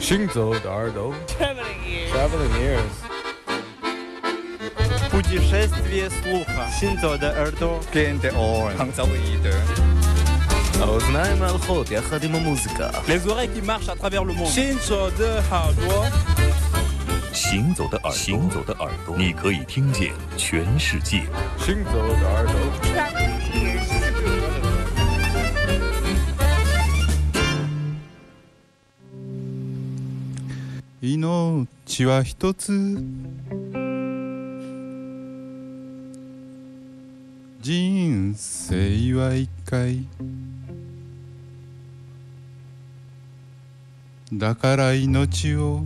行走的耳朵 Traveling ears. Traveling ears Путешествие слуха. Синзо де Эрдо. Кенте Орен. האוזניים ההלכות יחד עם המוזיקה Les oreilles qui marchent à travers le monde. 行走的耳朵，行走的耳朵，行走的耳朵，你可以听见全世界。 行走的耳朵 命は一つ。人生は一回。だから命を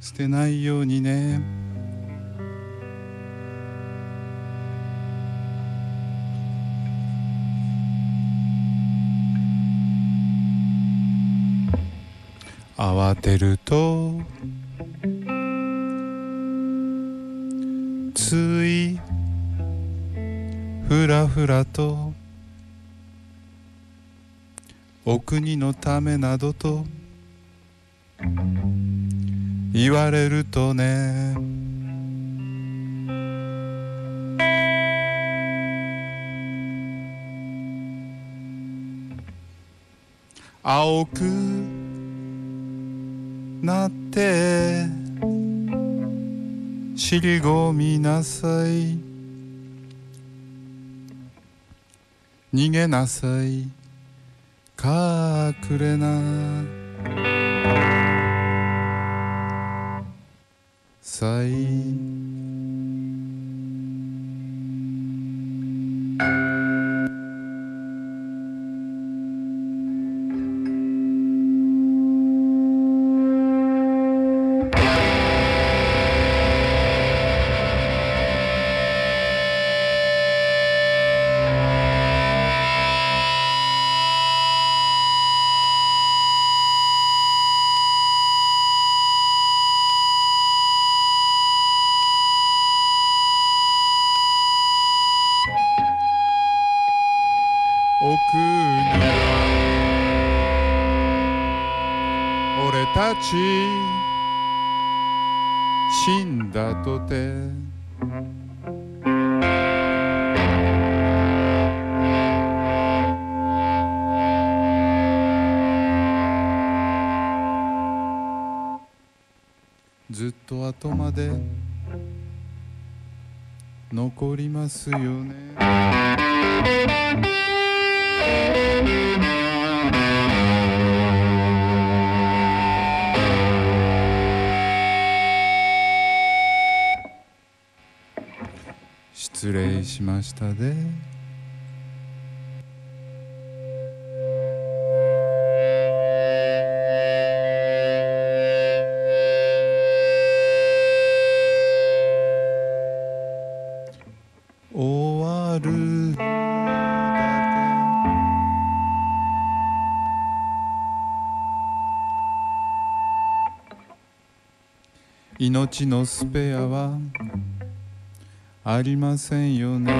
捨てないようにね。慌てるとついふらふらとお国のためなどと言われるとね。青くなって尻込みなさい。逃げなさい。隠れな。さいに。俺たち死んだとて。ずっと後まで。残りますよね。しましたで。終わる命のスペアはありませんよね。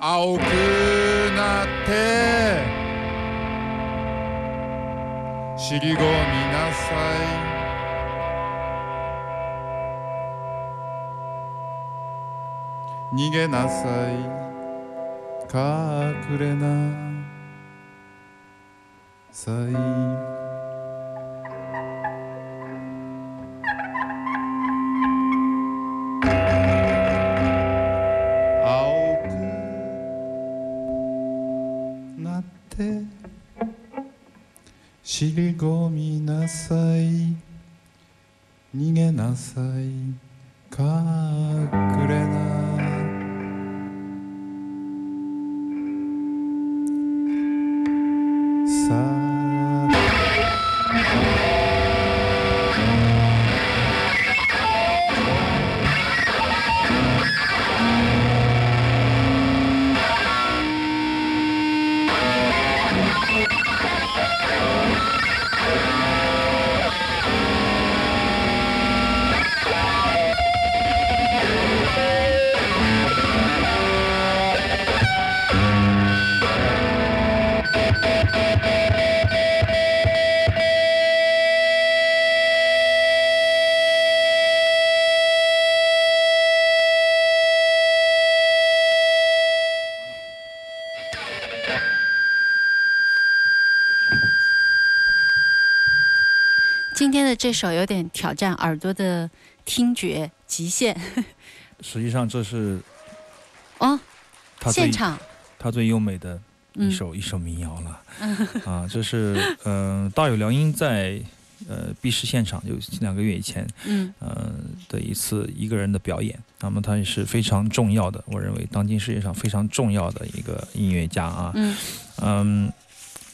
青くなって。尻込みなさい。逃げなさい。隠れなさい。尻込みなさい。逃げなさい。隠れなさ今天的这首有点挑战耳朵的听觉极限 实际上这是哦，现场他最优美的一嗯首、一首民谣了。啊，这是嗯、呃大有良音在呃闭市现场，就两个月以前，嗯呃的一次一个人的表演。那么他也是非常重要的，我认为当今世界上非常重要的一个音乐家啊。嗯嗯，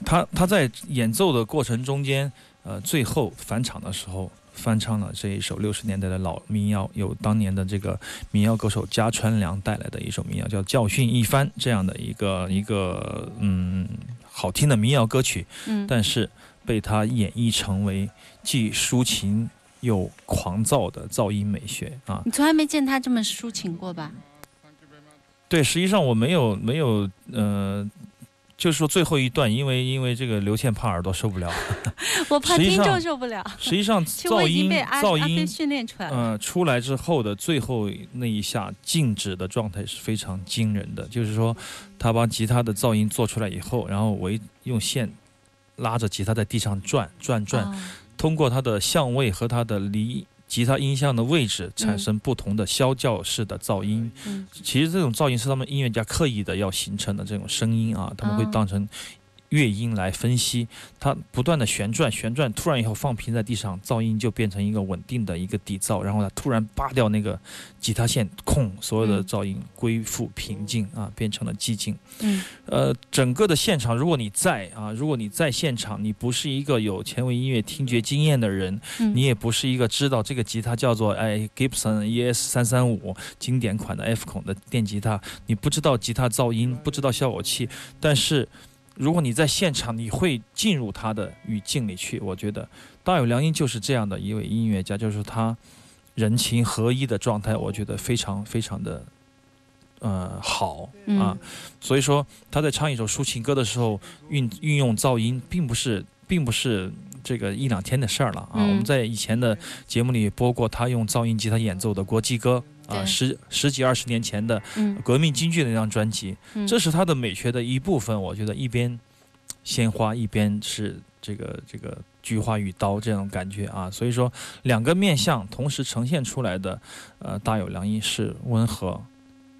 他他在演奏的过程中间，呃，最后返场的时候。翻唱了这一首六十年代的老民谣，由当年的这个民谣歌手加川良带来的一首民谣，叫《教训一番》这样的一个一个嗯好听的民谣歌曲，嗯但是被他演绎成为既抒情又狂躁的噪音美学啊。你从来没见他这么抒情过吧？对，实际上我没有没有呃，就是说最后一段，因为因为这个刘倩怕耳朵受不了，我怕听众受不了。实际上噪音被噪音训练出来了。呃出来之后的最后那一下静止的状态是非常惊人的，就是说他把吉他的噪音做出来以后，然后围用线拉着吉他在地上转转转，哦通过它的相位和它的离吉他音箱的位置产生不同的消教式的噪音。嗯。其实这种噪音是他们音乐家刻意的要形成的这种声音啊，他们会哦。当成乐音来分析。它不断的旋转，旋转，突然以后放平在地上，噪音就变成一个稳定的一个底噪，然后它突然扒掉那个吉他线，控，所有的嗯噪音恢复平静啊，变成了寂静。嗯呃，整个的现场，如果你在啊，如果你在现场，你不是一个有前卫音乐听觉经验的人，嗯，你也不是一个知道这个吉他叫做哎 Gibson ES 三三五经典款的 F 孔的电吉他，你不知道吉他噪音，不知道效果器，但是如果你在现场，你会进入他的语境里去。我觉得大有良音就是这样的一位音乐家，就是他人情合一的状态，我觉得非常非常的。呃，好嗯啊，所以说他在唱一首抒情歌的时候，运运用噪音，并不是，并不是这个一两天的事儿了啊。嗯我们在以前的节目里播过他用噪音吉他演奏的国际歌啊，十十几二十年前的嗯革命京剧的那张专辑，嗯这是他的美学的一部分。我觉得一边鲜花，一边是这个这个菊花与刀这种感觉啊。所以说，两个面相同时呈现出来的，呃，大有良音是温和、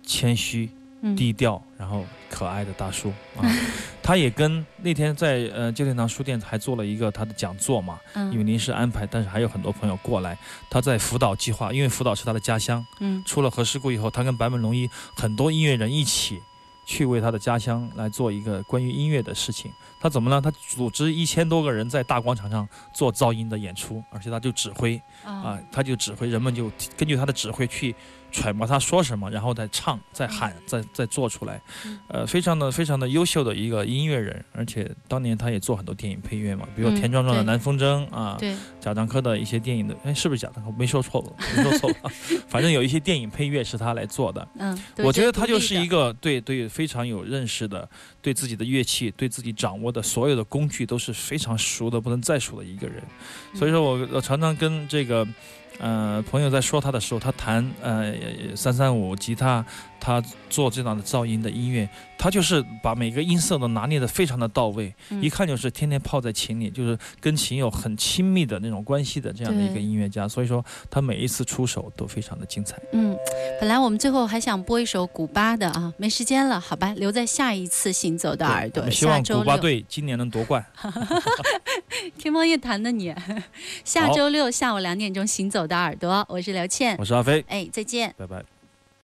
谦虚、嗯低调，然后可爱的大叔啊。他也跟那天在呃旧天堂书店还做了一个他的讲座嘛，因为嗯临时安排，但是还有很多朋友过来。他在福岛计划，因为福岛是他的家乡，嗯出了核事故以后，他跟坂本龙一很多音乐人一起去为他的家乡来做一个关于音乐的事情。他怎么呢？他组织一千多个人在大广场上做噪音的演出，而且他就指挥啊啊，他就指挥，人们就根据他的指挥去揣摩他说什么，然后再唱、再喊、再再做出来嗯。呃，非常的非常的优秀的一个音乐人，而且当年他也做很多电影配乐嘛，比如田壮壮的南风筝啊，对，贾樟柯的一些电影的，哎，是不是贾樟柯？没说错吧？没说错吧？反正有一些电影配乐是他来做的。嗯，我觉得他就是一个对对非常有认识的，对自己的乐器、对自己掌握的所有的工具都是非常熟的不能再熟的一个人。所以说我我常常跟这个呃朋友在说他的时候，他弹呃三三五吉他，他做这样的噪音的音乐，他就是把每个音色都拿捏的非常的到位，嗯一看就是天天泡在琴里，就是跟琴有很亲密的那种关系的这样的一个音乐家。所以说他每一次出手都非常的精彩。嗯，本来我们最后还想播一首古巴的啊，没时间了，好吧，留在下一次行走的耳朵，希望古巴。队今年能夺冠。天方夜谭的你，下周六下午两点钟行走的耳朵，我是刘倩我，是阿飞，哎，再见。拜拜。